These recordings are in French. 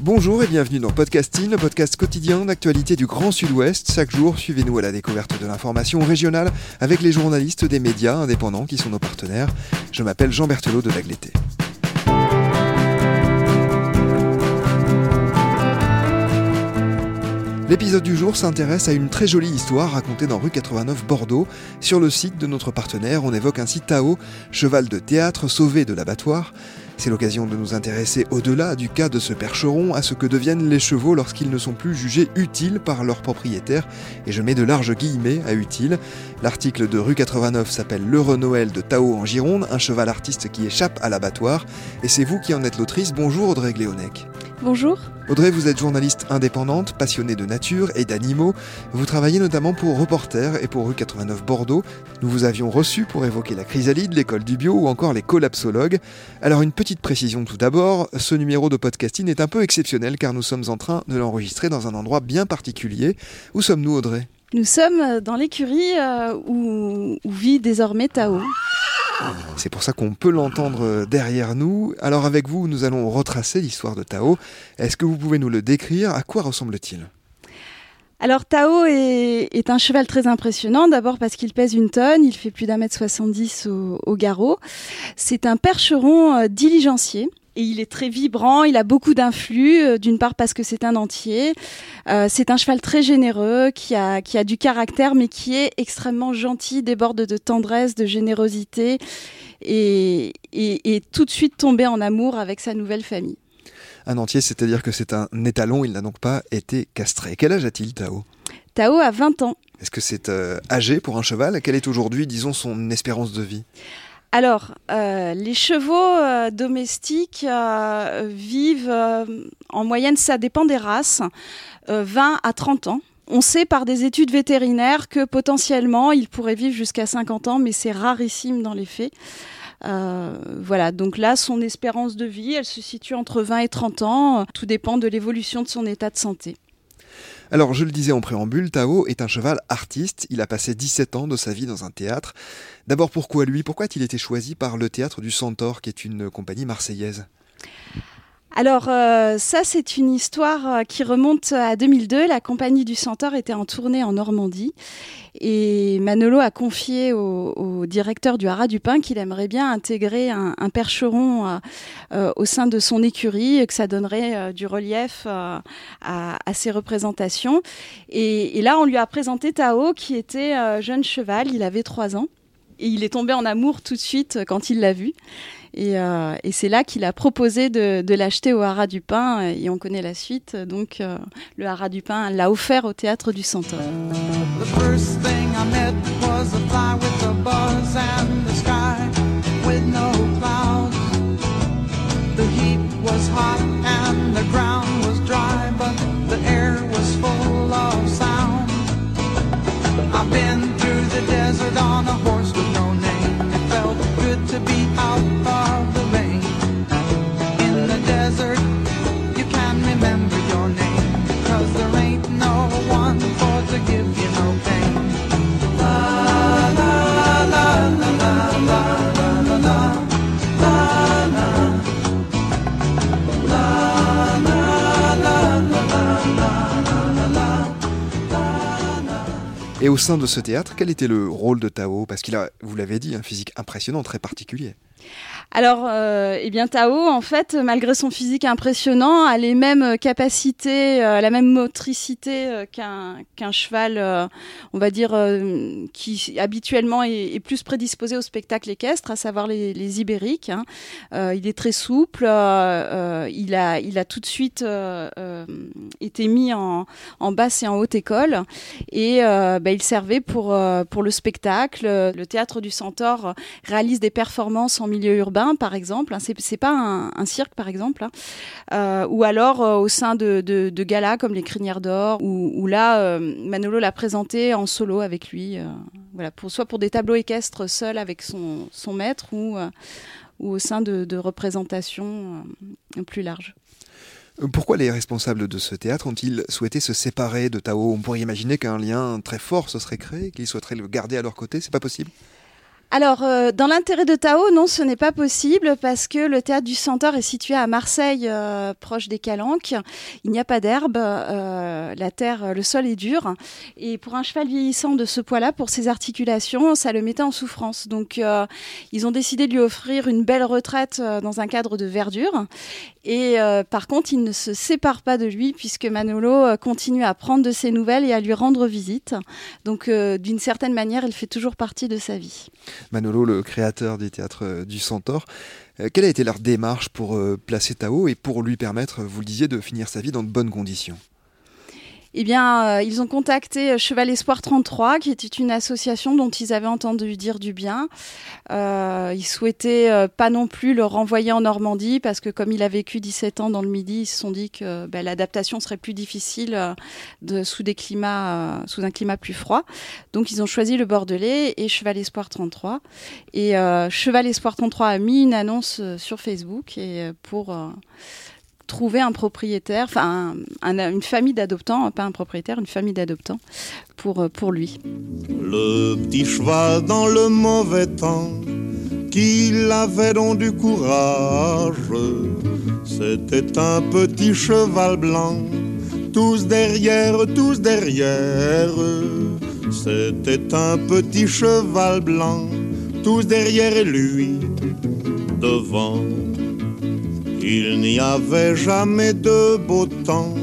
Bonjour et bienvenue dans Podcasting, le podcast quotidien d'actualité du Grand Sud-Ouest. Chaque jour, suivez-nous à la découverte de l'information régionale avec les journalistes des médias indépendants qui sont nos partenaires. Je m'appelle Jean Berthelot de Lagleté. L'épisode du jour s'intéresse à une très jolie histoire racontée dans rue 89 Bordeaux. Sur le site de notre partenaire, on évoque ainsi Tao, cheval de théâtre sauvé de l'abattoir. C'est l'occasion de nous intéresser au-delà du cas de ce percheron à ce que deviennent les chevaux lorsqu'ils ne sont plus jugés utiles par leurs propriétaires, et je mets de larges guillemets à utile. L'article de rue 89 s'appelle L'heureux Noël de Tao en Gironde, un cheval artiste qui échappe à l'abattoir, et c'est vous qui en êtes l'autrice. Bonjour Audrey Gléonec. Bonjour. Audrey, vous êtes journaliste indépendante, passionnée de nature et d'animaux. Vous travaillez notamment pour Reporter et pour Rue 89 Bordeaux. Nous vous avions reçu pour évoquer la chrysalide, l'école du bio ou encore les collapsologues. Alors une petite précision tout d'abord, ce numéro de podcasting est un peu exceptionnel car nous sommes en train de l'enregistrer dans un endroit bien particulier. Où sommes-nous Audrey? Nous sommes dans l'écurie euh, où, où vit désormais Tao. C'est pour ça qu'on peut l'entendre derrière nous. Alors avec vous, nous allons retracer l'histoire de Tao. Est-ce que vous pouvez nous le décrire? À quoi ressemble-t-il? Alors Tao est, un cheval très impressionnant, d'abord parce qu'il pèse une tonne, il fait plus d'un mètre 70 au, au garrot. C'est un percheron euh, diligencier. Et il est très vibrant, il a beaucoup d'influx, euh, d'une part parce que c'est un entier. Euh, c'est un cheval très généreux, qui a, qui a du caractère, mais qui est extrêmement gentil, déborde de tendresse, de générosité, et, et, et tout de suite tombé en amour avec sa nouvelle famille. Un entier, c'est-à-dire que c'est un étalon, il n'a donc pas été castré. Quel âge a-t-il, Tao? Tao a 20 ans. Est-ce que c'est euh, âgé pour un cheval? Quelle est aujourd'hui, disons, son espérance de vie? Alors, euh, les chevaux euh, domestiques euh, vivent en moyenne, ça dépend des races, 20 à 30 ans. On sait par des études vétérinaires que potentiellement, ils pourraient vivre jusqu'à 50 ans, mais c'est rarissime dans les faits. voilà, donc là, son espérance de vie, elle se situe entre 20 et 30 ans. Tout dépend de l'évolution de son état de santé. Alors, je le disais en préambule, Tao est un cheval artiste. Il a passé 17 ans de sa vie dans un théâtre. D'abord, pourquoi lui? Pourquoi a-t-il été choisi par le théâtre du Centaure, qui est une compagnie marseillaise? Alors euh, ça c'est une histoire qui remonte à 2002. La compagnie du Centaure était en tournée en Normandie et Manolo a confié au, directeur du Haras du Pin qu'il aimerait bien intégrer un, percheron euh, euh, au sein de son écurie que ça donnerait euh, du relief à, à, ses représentations. Et, et, là on lui a présenté Tao qui était jeune cheval, il avait trois ans et il est tombé en amour tout de suite quand il l'a vu. Et, euh, et c'est là qu'il a proposé de, l'acheter au Haras du Pin, et on connaît la suite. Donc euh, le Haras du Pin l'a offert au théâtre du Centaure. Et au sein de ce théâtre, quel était le rôle de Tao? Parce qu'il a, vous l'avez dit, un physique impressionnant, très particulier. Alors, euh, eh bien, Tao, en fait, malgré son physique impressionnant, a les mêmes capacités, euh, la même motricité euh, qu'un cheval, euh, on va dire, euh, qui habituellement est, plus prédisposé au spectacle équestre, à savoir les, ibériques. Hein. Euh, il est très souple, il, a, tout de suite été mis en, basse et en haute école, et bah, il servait pour le spectacle. Le théâtre du Centaure réalise des performances en milieu urbain par exemple. Hein, c'est pas un, cirque, par exemple. hein. Euh, ou alors euh, au sein de, de, galas comme les Crinières d'Or, où, là, euh, Manolo l'a présenté en solo avec lui. voilà, pour, soit pour des tableaux équestres seul avec son, maître ou, au sein de, de représentations plus larges. Pourquoi les responsables de ce théâtre ont-ils souhaité se séparer de Tao? On pourrait imaginer qu'un lien très fort se serait créé, qu'ils souhaiteraient le garder à leur côté, c'est pas possible? Alors, euh, dans l'intérêt de Tao, non, ce n'est pas possible parce que le théâtre du Centaure est situé à Marseille, euh, proche des Calanques. Il n'y a pas d'herbe, euh, la terre, le sol est dur. Et pour un cheval vieillissant de ce poids-là, pour ses articulations, ça le mettait en souffrance. Donc, euh, ils ont décidé de lui offrir une belle retraite euh, dans un cadre de verdure. Et euh, par contre, ils ne se séparent pas de lui puisque Manolo continue à prendre de ses nouvelles et à lui rendre visite. Donc, d'une certaine manière, il fait toujours partie de sa vie. Manolo, le créateur du théâtre euh, du Centaure, euh, quelle a été leur démarche pour euh, placer Tao et pour lui permettre, vous le disiez, de finir sa vie dans de bonnes conditions? Eh bien, euh, ils ont contacté euh, Cheval Espoir 33, qui était une association dont ils avaient entendu dire du bien. Euh, ils souhaitaient euh, pas non plus le renvoyer en Normandie, parce que comme il a vécu 17 ans dans le Midi, ils se sont dit que ben, l'adaptation serait plus difficile sous, un climat plus froid. Donc, ils ont choisi le Bordelais et Cheval Espoir 33. Et Cheval Espoir 33 a mis une annonce sur Facebook pour... trouver un propriétaire, enfin un- un- une famille d'adoptants, pas un propriétaire, une famille d'adoptants pour, euh, pour lui. Le petit cheval dans le mauvais temps, qu'il avait donc du courage. C'était un petit cheval blanc, tous derrière, tous derrière. C'était un petit cheval blanc, tous derrière lui, devant. Il n'y avait jamais de beau temps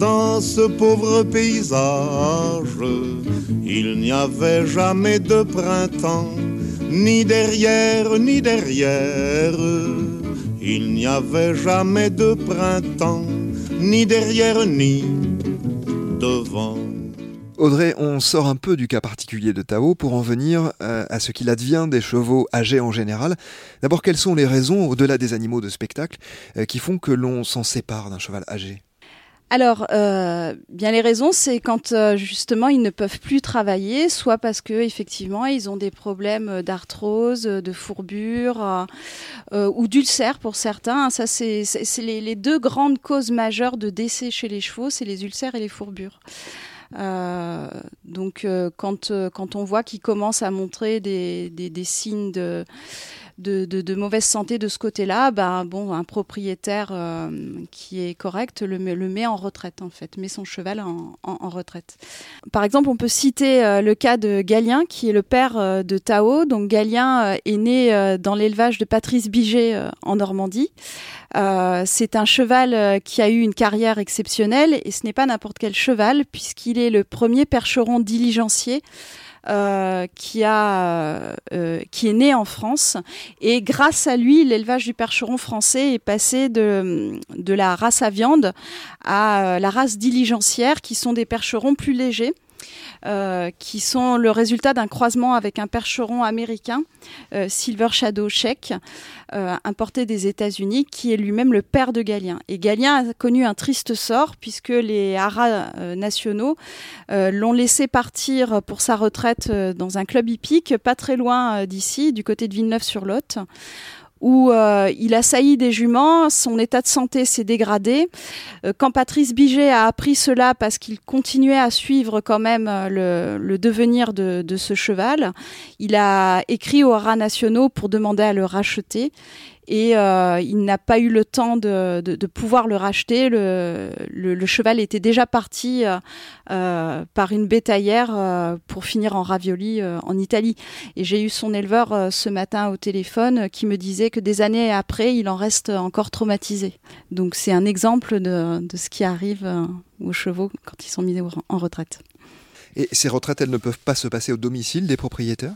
dans ce pauvre paysage. Il n'y avait jamais de printemps, ni derrière, ni derrière. Il n'y avait jamais de printemps, ni derrière, ni devant. Audrey, on sort un peu du cas particulier de Tao pour en venir euh, à ce qu'il advient des chevaux âgés en général. D'abord, quelles sont les raisons, au-delà des animaux de spectacle, euh, qui font que l'on s'en sépare d'un cheval âgé? Alors, euh, bien les raisons, c'est quand justement ils ne peuvent plus travailler, soit parce que effectivement ils ont des problèmes d'arthrose, de fourbure ou d'ulcères pour certains. Ça, c'est les deux grandes causes majeures de décès chez les chevaux, c'est les ulcères et les fourbures. Euh, donc, euh, quand, euh, quand on voit qu'ils commencent à montrer des, des, des signes de, de, de, mauvaise santé de ce côté-là, ben, bon, un propriétaire qui est correct le, met- le met en retraite, en fait, met son cheval en, retraite. Par exemple, on peut citer le cas de Galien, qui est le père de Tao. Donc, Galien est né dans l'élevage de Patrice Biget en Normandie. Euh, c'est un cheval euh, qui a eu une carrière exceptionnelle et ce n'est pas n'importe quel cheval puisqu'il est le premier percheron diligencier euh, qui, a, euh, qui est né en France. Et grâce à lui, l'élevage du percheron français est passé de, de la race à viande à euh, la race diligencière, qui sont des percherons plus légers. Euh, qui sont le résultat d'un croisement avec un percheron américain, euh, Silver Shadow Sheik, euh, importé des États-Unis, qui est lui-même le père de Galien. Et Galien a connu un triste sort puisque les haras nationaux l'ont laissé partir pour sa retraite dans un club hippique pas très loin d'ici, du côté de Villeneuve-sur-Lot où euh, il a sailli des juments, son état de santé s'est dégradé. Euh, quand Patrice Biget a appris cela parce qu'il continuait à suivre quand même euh, le, devenir de, ce cheval, il a écrit aux haras nationaux pour demander à le racheter. Et euh, il n'a pas eu le temps de, de, pouvoir le racheter. Le, cheval était déjà parti euh, euh, par une bétaillère pour finir en ravioli en Italie. Et j'ai eu son éleveur ce matin au téléphone qui me disait que des années après, il en reste encore traumatisé. Donc c'est un exemple de, de ce qui arrive aux chevaux quand ils sont mis en retraite. Et ces retraites, elles ne peuvent pas se passer au domicile des propriétaires?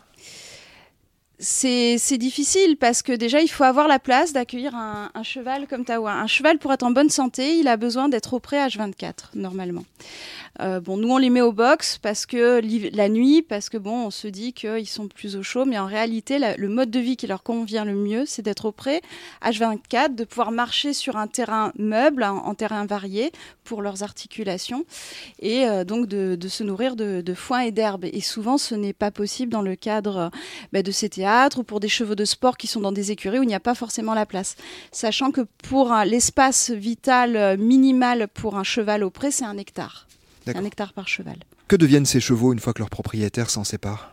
C'est difficile parce que déjà, il faut avoir la place d'accueillir un, un cheval comme Tawa. Un cheval, pour être en bonne santé, il a besoin d'être au pré H24, normalement. Euh, bon, nous on les met au box parce que la nuit, parce que bon, on se dit qu'ils sont plus au chaud, mais en réalité, le mode de vie qui leur convient le mieux, c'est d'être auprès H24, de pouvoir marcher sur un terrain meuble, en, terrain varié pour leurs articulations, et euh, donc de, se nourrir de, foin et d'herbe. Et souvent, ce n'est pas possible dans le cadre bah, de ces théâtres ou pour des chevaux de sport qui sont dans des écuries où il n'y a pas forcément la place. Sachant que pour l'espace vital euh, minimal pour un cheval au pré, c'est un hectare. Un hectare par cheval. Que deviennent ces chevaux une fois que leur propriétaire s'en sépare?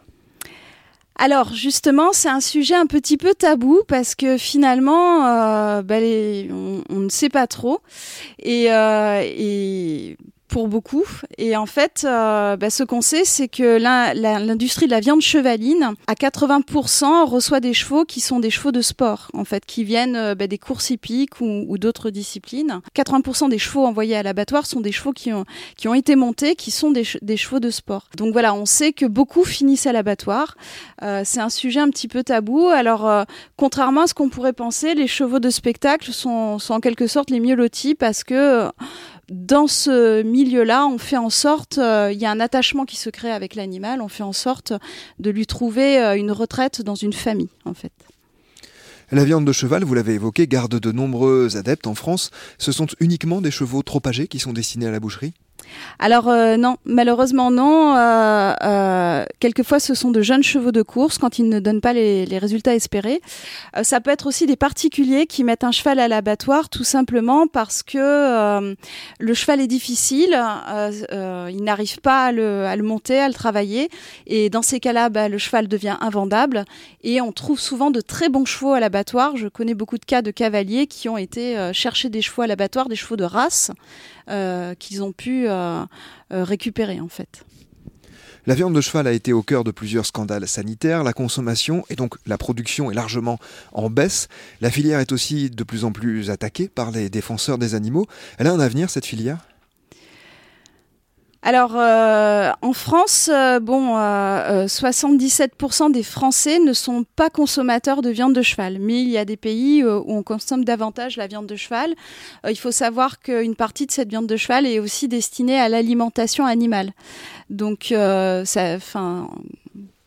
Alors justement, c'est un sujet un petit peu tabou parce que finalement, euh, bah, les- on, on ne sait pas trop. Et, euh, et pour beaucoup. Et en fait, euh, bah, ce qu'on sait, c'est que l'industrie de la viande chevaline, à 80%, reçoit des chevaux qui sont des chevaux de sport, en fait, qui viennent euh, bah, des courses hippiques ou, d'autres disciplines. 80% des chevaux envoyés à l'abattoir sont des chevaux qui ont, qui ont été montés, qui sont des, che- des chevaux de sport. Donc voilà, on sait que beaucoup finissent à l'abattoir. Euh, c'est un sujet un petit peu tabou. Alors, euh, contrairement à ce qu'on pourrait penser, les chevaux de spectacle sont, sont en quelque sorte les mieux lotis parce que dans ce milieu-là, on fait en sorte, euh, il y a un attachement qui se crée avec l'animal, on fait en sorte de lui trouver euh, une retraite dans une famille, en fait. La viande de cheval, vous l'avez évoqué, garde de nombreux adeptes en France. Ce sont uniquement des chevaux trop âgés qui sont destinés à la boucherie? Alors euh, non, malheureusement non. Euh, euh, quelquefois, ce sont de jeunes chevaux de course quand ils ne donnent pas les, résultats espérés. Ça peut être aussi des particuliers qui mettent un cheval à l'abattoir tout simplement parce que le cheval est difficile, ils n'arrivent pas à le, monter, à le travailler, et dans ces cas-là, bah, le cheval devient invendable. Et on trouve souvent de très bons chevaux à l'abattoir. Je connais beaucoup de cas de cavaliers qui ont été chercher des chevaux à l'abattoir, des chevaux de race qu'ils ont pu euh, euh, récupérer en fait. La viande de cheval a été au cœur de plusieurs scandales sanitaires. La consommation et donc la production est largement en baisse. La filière est aussi de plus en plus attaquée par les défenseurs des animaux. Elle a un avenir, cette filière? Alors euh, en France, euh, bon, euh, euh, 77% des Français ne sont pas consommateurs de viande de cheval, mais il y a des pays euh, où on consomme davantage la viande de cheval. Euh, il faut savoir qu'une partie de cette viande de cheval est aussi destinée à l'alimentation animale. Donc, euh, ça.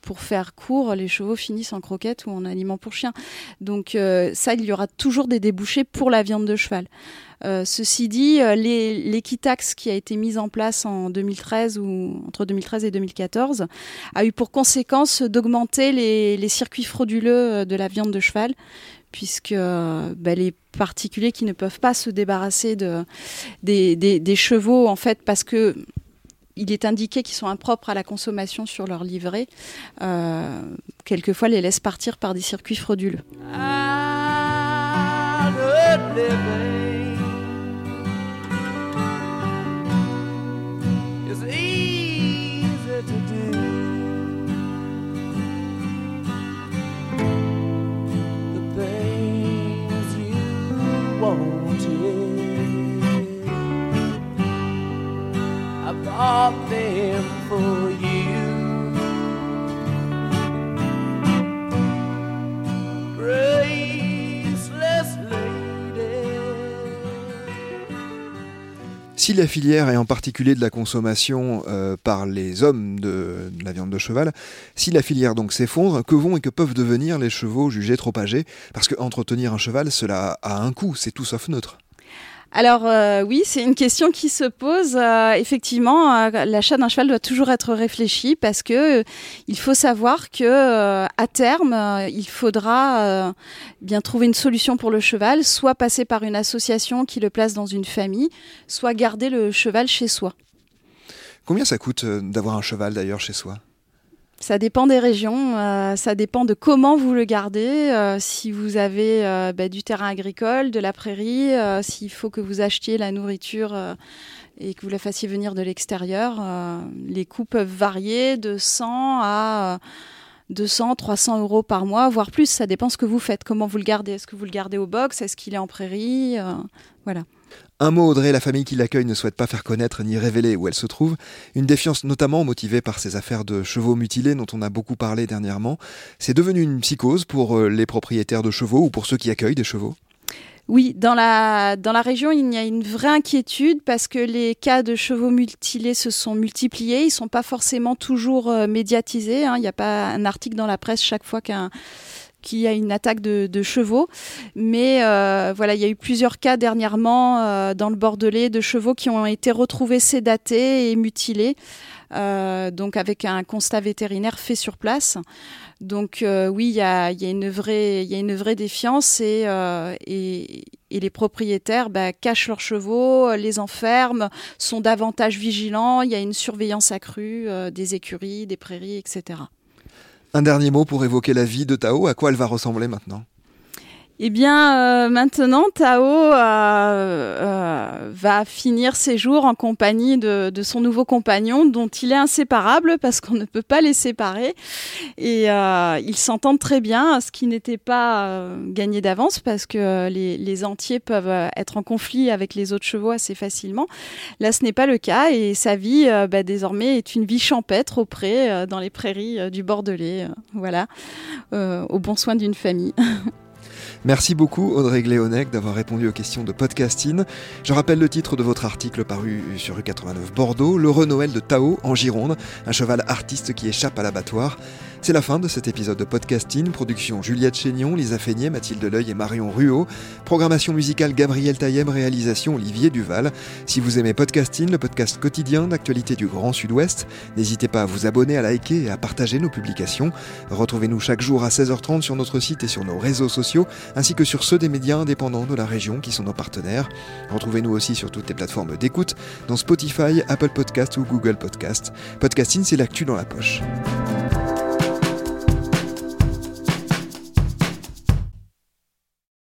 Pour faire court, les chevaux finissent en croquettes ou en aliment pour chiens. Donc euh, ça, il y aura toujours des débouchés pour la viande de cheval. Euh, ceci dit, euh, l'équitaxe qui a été mise en place en 2013 ou entre 2013 et 2014 a eu pour conséquence d'augmenter les, circuits frauduleux euh, de la viande de cheval, puisque bah, les particuliers qui ne peuvent pas se débarrasser de, des, chevaux, en fait, parce que il est indiqué qu'ils sont impropres à la consommation sur leur livret, quelquefois les laissent partir par des circuits frauduleux. Si la filière est en particulier de la consommation euh, par les hommes de, de la viande de cheval, si la filière donc s'effondre, que vont et que peuvent devenir les chevaux jugés trop âgés? Parce que entretenir un cheval, cela a un coût, c'est tout sauf neutre. Alors euh, oui, c'est une question qui se pose. Euh, effectivement, euh, l'achat d'un cheval doit toujours être réfléchi parce que il faut savoir que à terme, il faudra bien trouver une solution pour le cheval, soit passer par une association qui le place dans une famille, soit garder le cheval chez soi. Combien ça coûte d'avoir un cheval d'ailleurs chez soi? Ça dépend des régions, euh, ça dépend de comment vous le gardez. euh, si vous avez euh, bah, du terrain agricole, de la prairie, s'il faut que vous achetiez la nourriture et que vous la fassiez venir de l'extérieur, les coûts peuvent varier de 100 à euh, 200, 300 euros par mois, voire plus. Ça dépend ce que vous faites, comment vous le gardez. Est-ce que vous le gardez au box? Est-ce qu'il est en prairie? Voilà. Un mot, Audrey, la famille qui l'accueille ne souhaite pas faire connaître ni révéler où elle se trouve. Une défiance notamment motivée par ces affaires de chevaux mutilés dont on a beaucoup parlé dernièrement. C'est devenu une psychose pour euh, les propriétaires de chevaux ou pour ceux qui accueillent des chevaux? Oui, dans la, dans la région, il y a une vraie inquiétude parce que les cas de chevaux mutilés se sont multipliés. Ils ne sont pas forcément toujours euh, médiatisés. hein. Il n'y a pas un article dans la presse chaque fois qu'un qu'il y a une attaque de, chevaux. Mais euh, voilà, il y a eu plusieurs cas dernièrement euh, dans le Bordelais de chevaux qui ont été retrouvés sédatés et mutilés. Euh, donc avec un constat vétérinaire fait sur place. Donc oui, il y a, une vraie, défiance et, les propriétaires bah, cachent leurs chevaux, les enferment, sont davantage vigilants. Il y a une surveillance accrue des écuries, des prairies, etc. Un dernier mot pour évoquer la vie de Tao, à quoi elle va ressembler maintenant? Eh bien, euh, maintenant, Tao euh, euh, va finir ses jours en compagnie de, son nouveau compagnon, dont il est inséparable parce qu'on ne peut pas les séparer. Et ils s'entendent très bien, ce qui n'était pas gagné d'avance parce que les, les entiers peuvent être en conflit avec les autres chevaux assez facilement. Là, ce n'est pas le cas et sa vie, bah, désormais, est une vie champêtre auprès, dans les prairies du Bordelais. voilà, au bon soin d'une famille. Merci beaucoup Audrey Gléonec d'avoir répondu aux questions de podcasting. Je rappelle le titre de votre article paru sur rue 89 Bordeaux, Le Renoël de Tao en Gironde, un cheval artiste qui échappe à l'abattoir. C'est la fin de cet épisode de podcasting. Production Juliette Chénion, Lisa Feignet, Mathilde Leuil et Marion Ruot. Programmation musicale Gabriel Taillem, réalisation Olivier Duval. Si vous aimez podcasting, le podcast quotidien d'actualité du Grand Sud-Ouest, n'hésitez pas à vous abonner, à liker et à partager nos publications. Retrouvez-nous chaque jour à 16h30 sur notre site et sur nos réseaux sociaux, ainsi que sur ceux des médias indépendants de la région qui sont nos partenaires. Retrouvez-nous aussi sur toutes les plateformes d'écoute, dans Spotify, Apple Podcast ou Google Podcast. Podcasting, c'est l'actu dans la poche.